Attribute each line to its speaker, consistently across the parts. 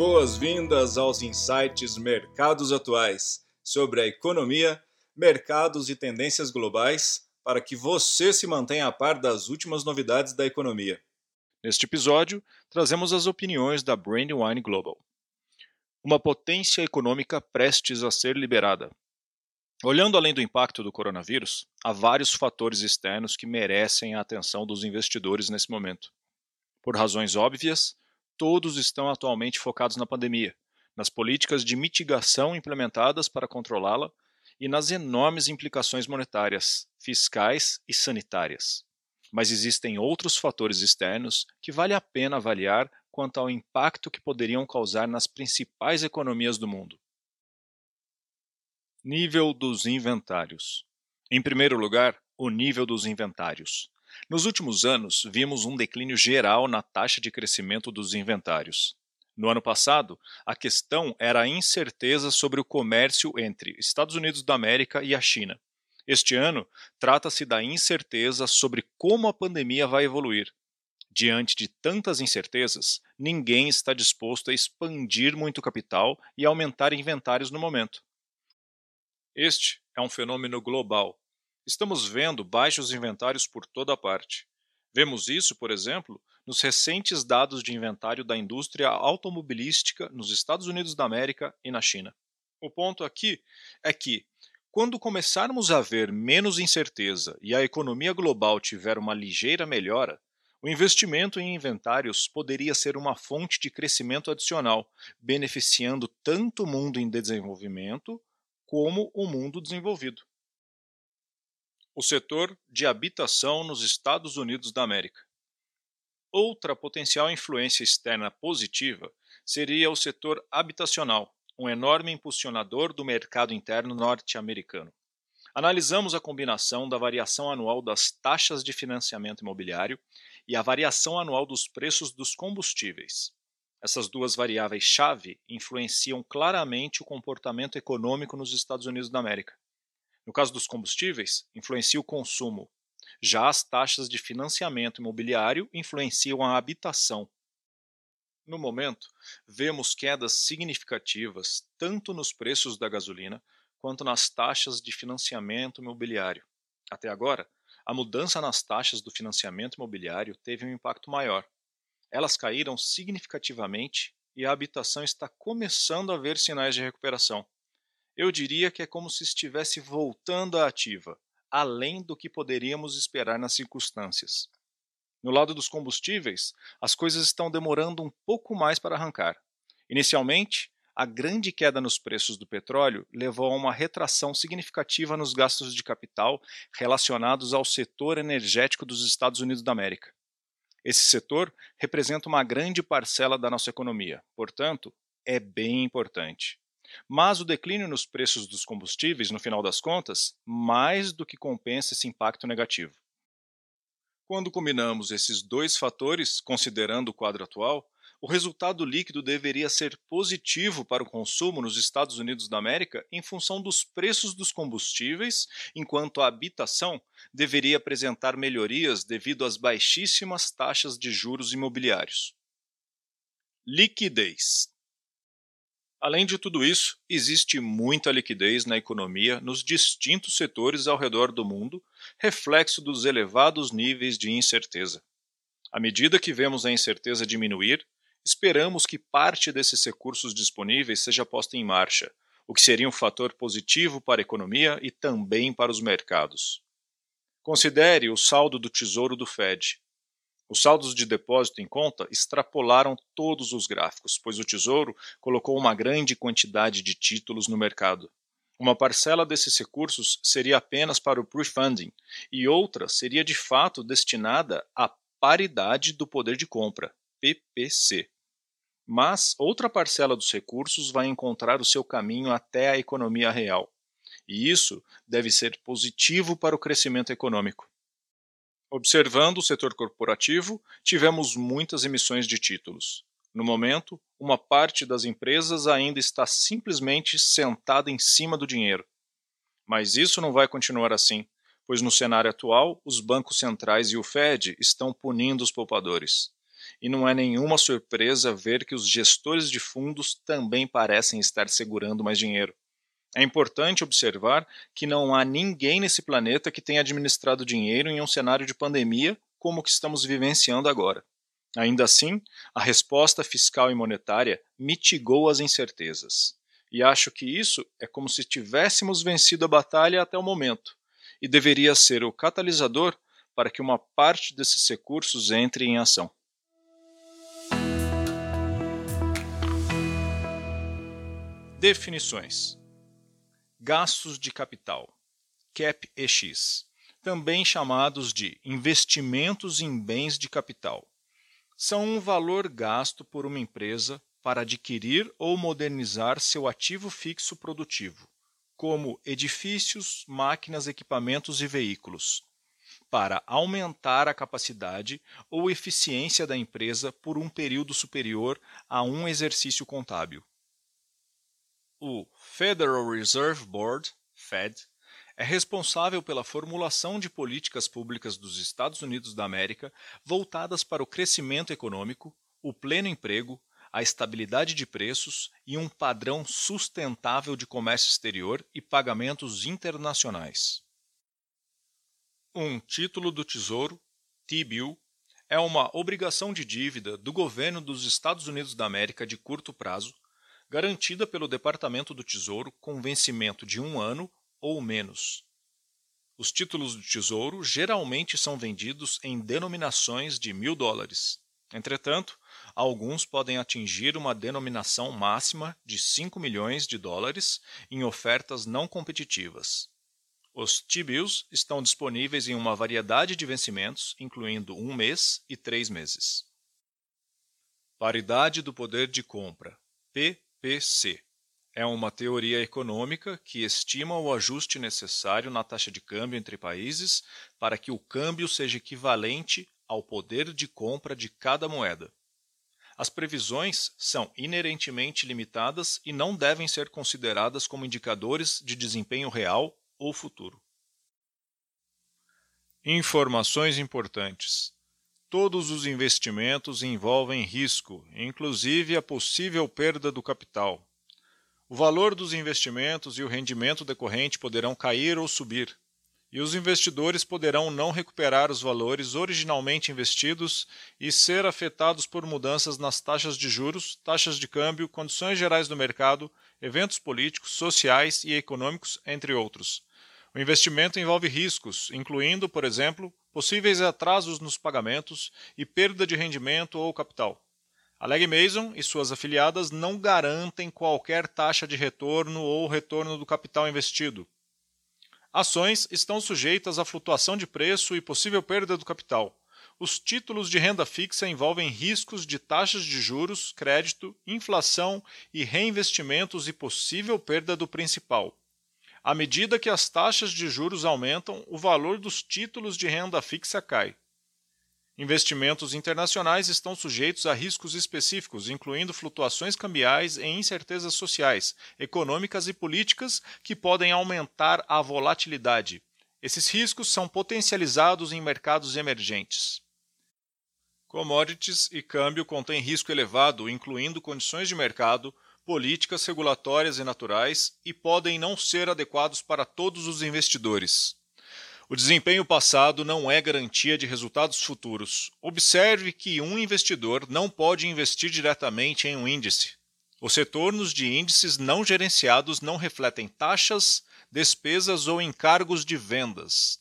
Speaker 1: Boas-vindas aos insights Mercados Atuais sobre a economia, mercados e tendências globais para que você se mantenha a par das últimas novidades da economia.
Speaker 2: Neste episódio, trazemos as opiniões da Brandywine Global. Uma potência econômica prestes a ser liberada. Olhando além do impacto do coronavírus, há vários fatores externos que merecem a atenção dos investidores nesse momento. Por razões óbvias, todos estão atualmente focados na pandemia, nas políticas de mitigação implementadas para controlá-la e nas enormes implicações monetárias, fiscais e sanitárias. Mas existem outros fatores externos que vale a pena avaliar quanto ao impacto que poderiam causar nas principais economias do mundo. Nível dos inventários. Em primeiro lugar, o nível dos inventários. Nos últimos anos, vimos um declínio geral na taxa de crescimento dos inventários. No ano passado, a questão era a incerteza sobre o comércio entre Estados Unidos da América e a China. Este ano, trata-se da incerteza sobre como a pandemia vai evoluir. Diante de tantas incertezas, ninguém está disposto a expandir muito capital e aumentar inventários no momento. Este é um fenômeno global Estamos vendo baixos inventários por toda parte. Vemos isso, por exemplo, nos recentes dados de inventário da indústria automobilística nos Estados Unidos da América e na China. O ponto aqui é que, quando começarmos a ver menos incerteza e a economia global tiver uma ligeira melhora, o investimento em inventários poderia ser uma fonte de crescimento adicional, beneficiando tanto o mundo em desenvolvimento como o mundo desenvolvido o setor de habitação nos Estados Unidos da América. Outra potencial influência externa positiva seria o setor habitacional, um enorme impulsionador do mercado interno norte-americano. Analisamos a combinação da variação anual das taxas de financiamento imobiliário e a variação anual dos preços dos combustíveis. Essas duas variáveis-chave influenciam claramente o comportamento econômico nos Estados Unidos da América. No caso dos combustíveis, influencia o consumo. Já as taxas de financiamento imobiliário influenciam a habitação. No momento, vemos quedas significativas tanto nos preços da gasolina quanto nas taxas de financiamento imobiliário. Até agora, a mudança nas taxas do financiamento imobiliário teve um impacto maior. Elas caíram significativamente e a habitação está começando a ver sinais de recuperação eu diria que é como se estivesse voltando à ativa, além do que poderíamos esperar nas circunstâncias. No lado dos combustíveis, as coisas estão demorando um pouco mais para arrancar. Inicialmente, a grande queda nos preços do petróleo levou a uma retração significativa nos gastos de capital relacionados ao setor energético dos Estados Unidos da América. Esse setor representa uma grande parcela da nossa economia, portanto, é bem importante. Mas o declínio nos preços dos combustíveis, no final das contas, mais do que compensa esse impacto negativo. Quando combinamos esses dois fatores, considerando o quadro atual, o resultado líquido deveria ser positivo para o consumo nos Estados Unidos da América em função dos preços dos combustíveis, enquanto a habitação deveria apresentar melhorias devido às baixíssimas taxas de juros imobiliários. Liquidez. Além de tudo isso, existe muita liquidez na economia nos distintos setores ao redor do mundo, reflexo dos elevados níveis de incerteza. À medida que vemos a incerteza diminuir, esperamos que parte desses recursos disponíveis seja posta em marcha, o que seria um fator positivo para a economia e também para os mercados. Considere o saldo do Tesouro do Fed, os saldos de depósito em conta extrapolaram todos os gráficos, pois o Tesouro colocou uma grande quantidade de títulos no mercado. Uma parcela desses recursos seria apenas para o pre-funding e outra seria de fato destinada à paridade do poder de compra, PPC. Mas outra parcela dos recursos vai encontrar o seu caminho até a economia real. E isso deve ser positivo para o crescimento econômico. Observando o setor corporativo, tivemos muitas emissões de títulos. No momento, uma parte das empresas ainda está simplesmente sentada em cima do dinheiro. Mas isso não vai continuar assim, pois no cenário atual, os bancos centrais e o Fed estão punindo os poupadores. e não é nenhuma surpresa ver que os gestores de fundos também parecem estar segurando mais dinheiro. É importante observar que não há ninguém nesse planeta que tenha administrado dinheiro em um cenário de pandemia como o que estamos vivenciando agora. Ainda assim, a resposta fiscal e monetária mitigou as incertezas. E acho que isso é como se tivéssemos vencido a batalha até o momento, e deveria ser o catalisador para que uma parte desses recursos entre em ação. Definições: Gastos de capital, CAPEX, também chamados de investimentos em bens de capital, são um valor gasto por uma empresa para adquirir ou modernizar seu ativo fixo produtivo, como edifícios, máquinas, equipamentos e veículos, para aumentar a capacidade ou eficiência da empresa por um período superior a um exercício contábil. O Federal Reserve Board, Fed, é responsável pela formulação de políticas públicas dos Estados Unidos da América voltadas para o crescimento econômico, o pleno emprego, a estabilidade de preços e um padrão sustentável de comércio exterior e pagamentos internacionais. Um título do Tesouro, T-bill, é uma obrigação de dívida do governo dos Estados Unidos da América de curto prazo garantida pelo Departamento do Tesouro com vencimento de um ano ou menos. Os títulos do Tesouro geralmente são vendidos em denominações de mil dólares. Entretanto, alguns podem atingir uma denominação máxima de 5 milhões de dólares em ofertas não competitivas. Os T-bills estão disponíveis em uma variedade de vencimentos, incluindo um mês e três meses. Paridade do poder de compra, P PC. É uma teoria econômica que estima o ajuste necessário na taxa de câmbio entre países para que o câmbio seja equivalente ao poder de compra de cada moeda. As previsões são inerentemente limitadas e não devem ser consideradas como indicadores de desempenho real ou futuro. Informações importantes. Todos os investimentos envolvem risco, inclusive a possível perda do capital. O valor dos investimentos e o rendimento decorrente poderão cair ou subir, e os investidores poderão não recuperar os valores originalmente investidos e ser afetados por mudanças nas taxas de juros, taxas de câmbio, condições gerais do mercado, eventos políticos, sociais e econômicos, entre outros. O investimento envolve riscos, incluindo, por exemplo, possíveis atrasos nos pagamentos e perda de rendimento ou capital. A Leg Mason e suas afiliadas não garantem qualquer taxa de retorno ou retorno do capital investido. Ações estão sujeitas à flutuação de preço e possível perda do capital. Os títulos de renda fixa envolvem riscos de taxas de juros, crédito, inflação e reinvestimentos e possível perda do principal. À medida que as taxas de juros aumentam, o valor dos títulos de renda fixa cai. Investimentos internacionais estão sujeitos a riscos específicos, incluindo flutuações cambiais e incertezas sociais, econômicas e políticas que podem aumentar a volatilidade. Esses riscos são potencializados em mercados emergentes. Commodities e câmbio contêm risco elevado, incluindo condições de mercado, políticas regulatórias e naturais e podem não ser adequados para todos os investidores. O desempenho passado não é garantia de resultados futuros. Observe que um investidor não pode investir diretamente em um índice. Os retornos de índices não gerenciados não refletem taxas, despesas ou encargos de vendas.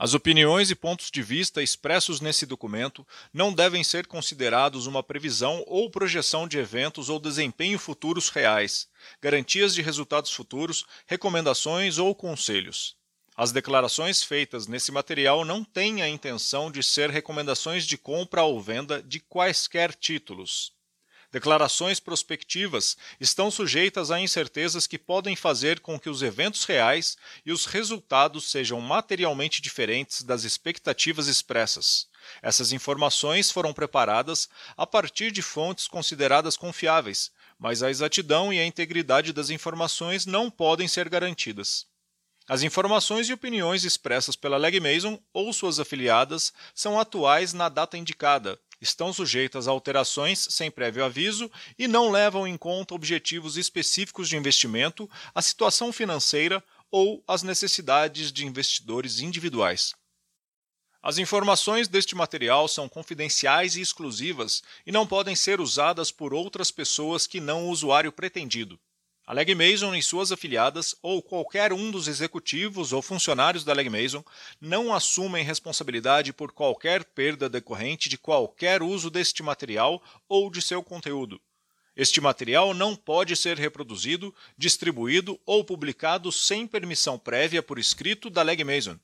Speaker 2: As opiniões e pontos de vista expressos nesse documento não devem ser considerados uma previsão ou projeção de eventos ou desempenho futuros reais, garantias de resultados futuros, recomendações ou conselhos. As declarações feitas nesse material não têm a intenção de ser recomendações de compra ou venda de quaisquer títulos. Declarações prospectivas estão sujeitas a incertezas que podem fazer com que os eventos reais e os resultados sejam materialmente diferentes das expectativas expressas. Essas informações foram preparadas a partir de fontes consideradas confiáveis, mas a exatidão e a integridade das informações não podem ser garantidas. As informações e opiniões expressas pela Leg Mason ou suas afiliadas são atuais na data indicada, estão sujeitas a alterações sem prévio aviso e não levam em conta objetivos específicos de investimento, a situação financeira ou as necessidades de investidores individuais. As informações deste material são confidenciais e exclusivas e não podem ser usadas por outras pessoas que não o usuário pretendido. A Leg Mason e suas afiliadas, ou qualquer um dos executivos ou funcionários da Leg Mason, não assumem responsabilidade por qualquer perda decorrente de qualquer uso deste material ou de seu conteúdo. Este material não pode ser reproduzido, distribuído ou publicado sem permissão prévia por escrito da Leg Mason.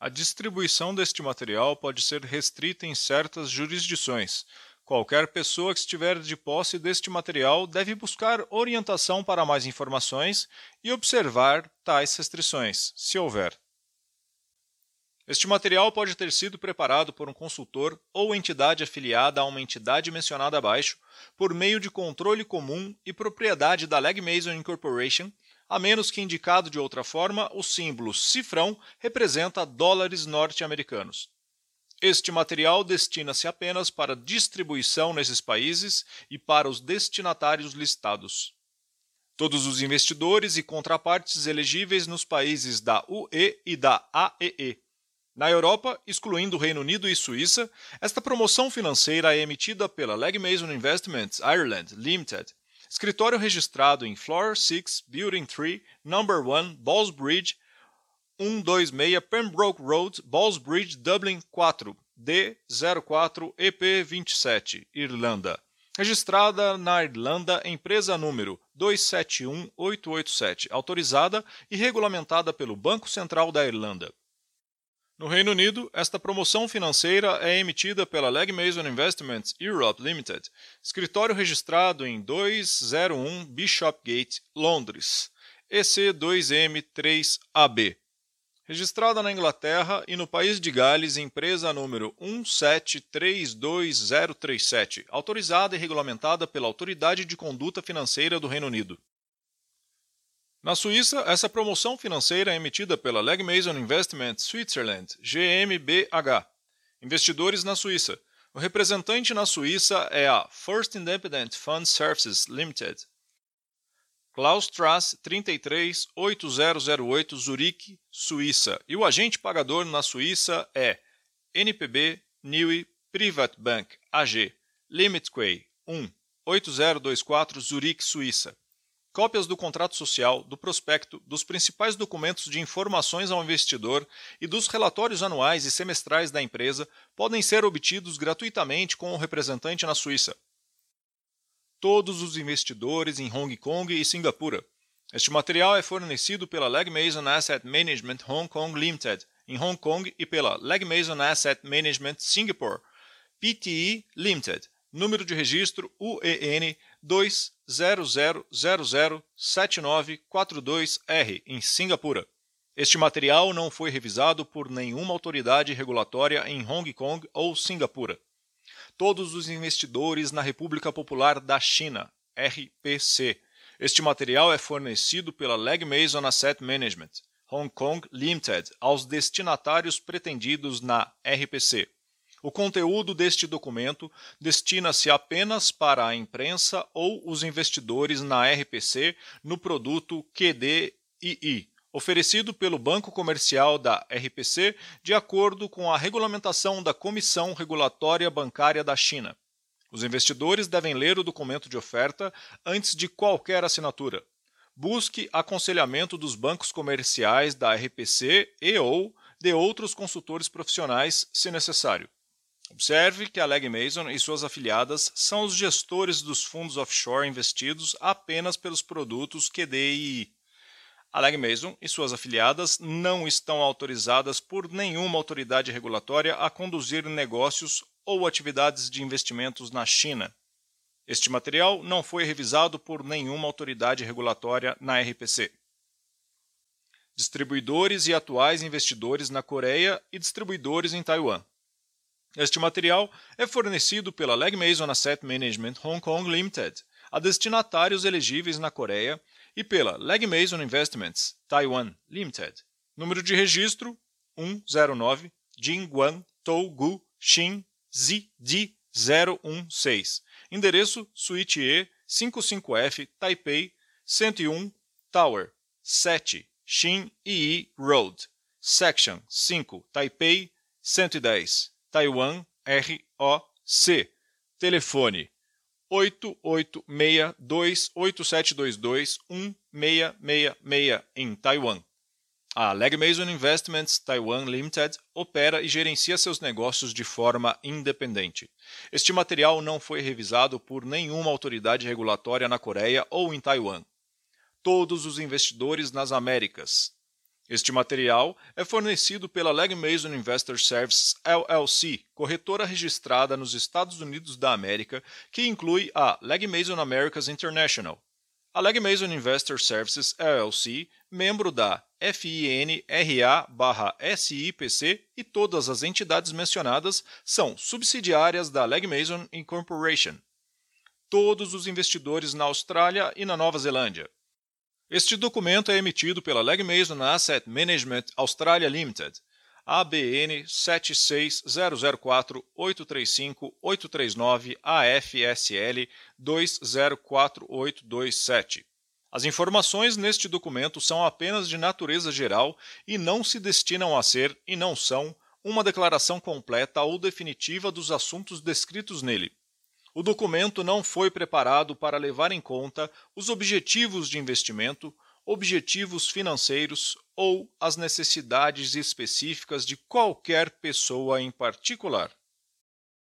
Speaker 2: A distribuição deste material pode ser restrita em certas jurisdições. Qualquer pessoa que estiver de posse deste material deve buscar orientação para mais informações e observar tais restrições, se houver. Este material pode ter sido preparado por um consultor ou entidade afiliada a uma entidade mencionada abaixo por meio de controle comum e propriedade da Leg Mason Incorporation, a menos que indicado de outra forma, o símbolo cifrão representa dólares norte-americanos. Este material destina-se apenas para distribuição nesses países e para os destinatários listados. Todos os investidores e contrapartes elegíveis nos países da UE e da AEE na Europa, excluindo o Reino Unido e Suíça, esta promoção financeira é emitida pela Legg Mason Investments Ireland Limited, escritório registrado em Floor 6, Building 3, Number 1, Ballsbridge, 126 Pembroke Road, Ballsbridge, Dublin 4, D04 EP27, Irlanda. Registrada na Irlanda, empresa número 271887, autorizada e regulamentada pelo Banco Central da Irlanda. No Reino Unido, esta promoção financeira é emitida pela Leg Mason Investments Europe Limited, escritório registrado em 201 Bishopgate, Londres, EC2M3AB. Registrada na Inglaterra e no país de Gales, empresa número 1732037, autorizada e regulamentada pela Autoridade de Conduta Financeira do Reino Unido. Na Suíça, essa promoção financeira é emitida pela Leg Mason Investment Switzerland, GmbH. Investidores na Suíça. O representante na Suíça é a First Independent Fund Services Limited. Klaus Strass 338008 Zurique, Suíça. E o agente pagador na Suíça é NPB Niue Privatbank AG, Limitquay 1 8024 Zurique, Suíça. Cópias do contrato social, do prospecto, dos principais documentos de informações ao investidor e dos relatórios anuais e semestrais da empresa podem ser obtidos gratuitamente com o representante na Suíça. Todos os investidores em Hong Kong e Singapura. Este material é fornecido pela Leg Mason Asset Management Hong Kong Limited, em Hong Kong, e pela Leg Mason Asset Management Singapore, PTE Limited, número de registro UEN 200007942R, em Singapura. Este material não foi revisado por nenhuma autoridade regulatória em Hong Kong ou Singapura. Todos os investidores na República Popular da China, RPC. Este material é fornecido pela Leg Mason Asset Management, Hong Kong Limited, aos destinatários pretendidos na RPC. O conteúdo deste documento destina-se apenas para a imprensa ou os investidores na RPC no produto QDII, oferecido pelo Banco Comercial da RPC de acordo com a regulamentação da Comissão Regulatória Bancária da China. Os investidores devem ler o documento de oferta antes de qualquer assinatura. Busque aconselhamento dos bancos comerciais da RPC e ou de outros consultores profissionais, se necessário. Observe que a Leg Mason e suas afiliadas são os gestores dos fundos offshore investidos apenas pelos produtos QDII. A Leg Mason e suas afiliadas não estão autorizadas por nenhuma autoridade regulatória a conduzir negócios ou atividades de investimentos na China. Este material não foi revisado por nenhuma autoridade regulatória na RPC. Distribuidores e atuais investidores na Coreia e distribuidores em Taiwan. Este material é fornecido pela Leg Mason Asset Management Hong Kong Limited a destinatários elegíveis na Coreia e pela Leg Mason Investments Taiwan Limited. Número de registro 109 Jingguan Tougu Xin Zi Di 016. Endereço Suíte E 55F Taipei 101 Tower 7 Xin Yi Road Section 5 Taipei 110 Taiwan ROC Telefone 886287221666 em Taiwan. A Leg Mason Investments Taiwan Limited opera e gerencia seus negócios de forma independente. Este material não foi revisado por nenhuma autoridade regulatória na Coreia ou em Taiwan. Todos os investidores nas Américas. Este material é fornecido pela Leg Mason Investor Services LLC, corretora registrada nos Estados Unidos da América, que inclui a Leg Mason Americas International. A Leg Mason Investor Services LLC, membro da FINRA/SIPC e todas as entidades mencionadas são subsidiárias da Leg Mason Incorporation. Todos os investidores na Austrália e na Nova Zelândia. Este documento é emitido pela Leg Mason Asset Management Australia Limited, ABN 76004-835-839 AFSL 204827. As informações neste documento são apenas de natureza geral e não se destinam a ser, e não são, uma declaração completa ou definitiva dos assuntos descritos nele. O documento não foi preparado para levar em conta os objetivos de investimento, objetivos financeiros ou as necessidades específicas de qualquer pessoa em particular.